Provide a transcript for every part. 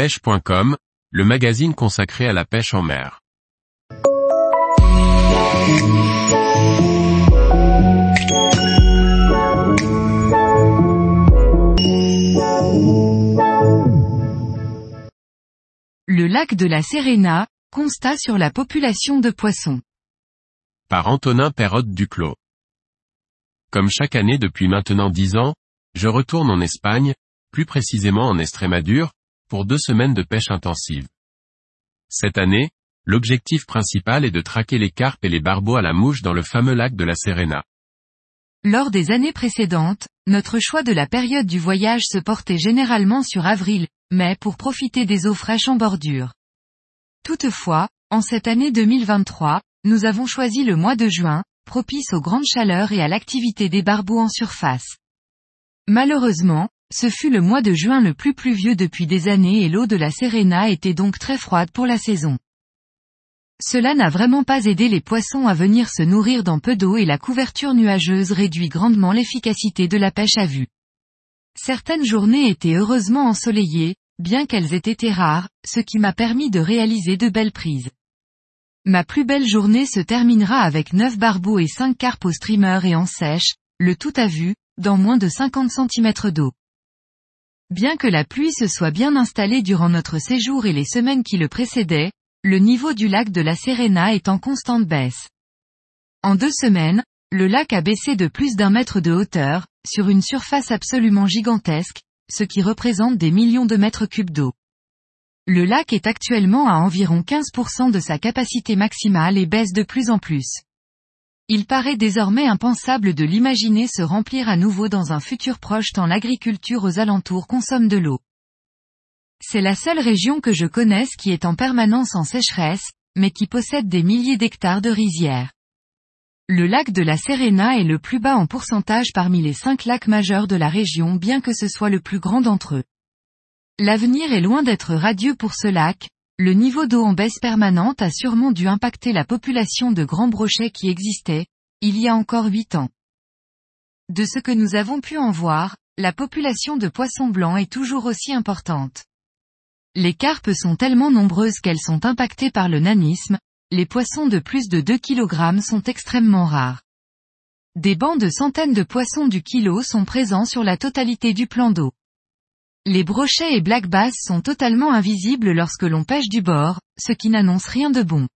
pêche.com, le magazine consacré à la pêche en mer. Le lac de la Serena, constat sur la population de poissons. Par Antonin Perrotte Duclos. Comme chaque année depuis maintenant dix ans, je retourne en Espagne, plus précisément en Estrémadure, pour deux semaines de pêche intensive. Cette année, l'objectif principal est de traquer les carpes et les barbeaux à la mouche dans le fameux lac de la Serena. Lors des années précédentes, notre choix de la période du voyage se portait généralement sur avril, mai pour profiter des eaux fraîches en bordure. Toutefois, en cette année 2023, nous avons choisi le mois de juin, propice aux grandes chaleurs et à l'activité des barbeaux en surface. Malheureusement, ce fut le mois de juin le plus pluvieux depuis des années et l'eau de la Serena était donc très froide pour la saison. Cela n'a vraiment pas aidé les poissons à venir se nourrir dans peu d'eau et la couverture nuageuse réduit grandement l'efficacité de la pêche à vue. Certaines journées étaient heureusement ensoleillées, bien qu'elles aient été rares, ce qui m'a permis de réaliser de belles prises. Ma plus belle journée se terminera avec 9 barbeaux et 5 carpes au streamer et en sèche, le tout à vue, dans moins de 50 cm d'eau. Bien que la pluie se soit bien installée durant notre séjour et les semaines qui le précédaient, le niveau du lac de la Serena est en constante baisse. En deux semaines, le lac a baissé de plus d'un mètre de hauteur, sur une surface absolument gigantesque, ce qui représente des millions de mètres cubes d'eau. Le lac est actuellement à environ 15% de sa capacité maximale et baisse de plus en plus. Il paraît désormais impensable de l'imaginer se remplir à nouveau dans un futur proche tant l'agriculture aux alentours consomme de l'eau. C'est la seule région que je connaisse qui est en permanence en sécheresse, mais qui possède des milliers d'hectares de rizières. Le lac de la Serena est le plus bas en pourcentage parmi les cinq lacs majeurs de la région bien que ce soit le plus grand d'entre eux. L'avenir est loin d'être radieux pour ce lac, le niveau d'eau en baisse permanente a sûrement dû impacter la population de grands brochets qui existait, il y a encore huit ans. De ce que nous avons pu en voir, la population de poissons blancs est toujours aussi importante. Les carpes sont tellement nombreuses qu'elles sont impactées par le nanisme, les poissons de plus de 2 kg sont extrêmement rares. Des bancs de centaines de poissons du kilo sont présents sur la totalité du plan d'eau. Les brochets et black bass sont totalement invisibles lorsque l'on pêche du bord, ce qui n'annonce rien de bon.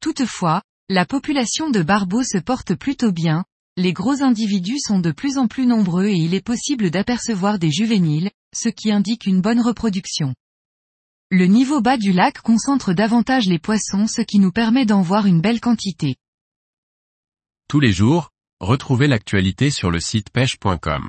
Toutefois, la population de barbeaux se porte plutôt bien, les gros individus sont de plus en plus nombreux et il est possible d'apercevoir des juvéniles, ce qui indique une bonne reproduction. Le niveau bas du lac concentre davantage les poissons ce qui nous permet d'en voir une belle quantité. Tous les jours, retrouvez l'actualité sur le site pêche.com.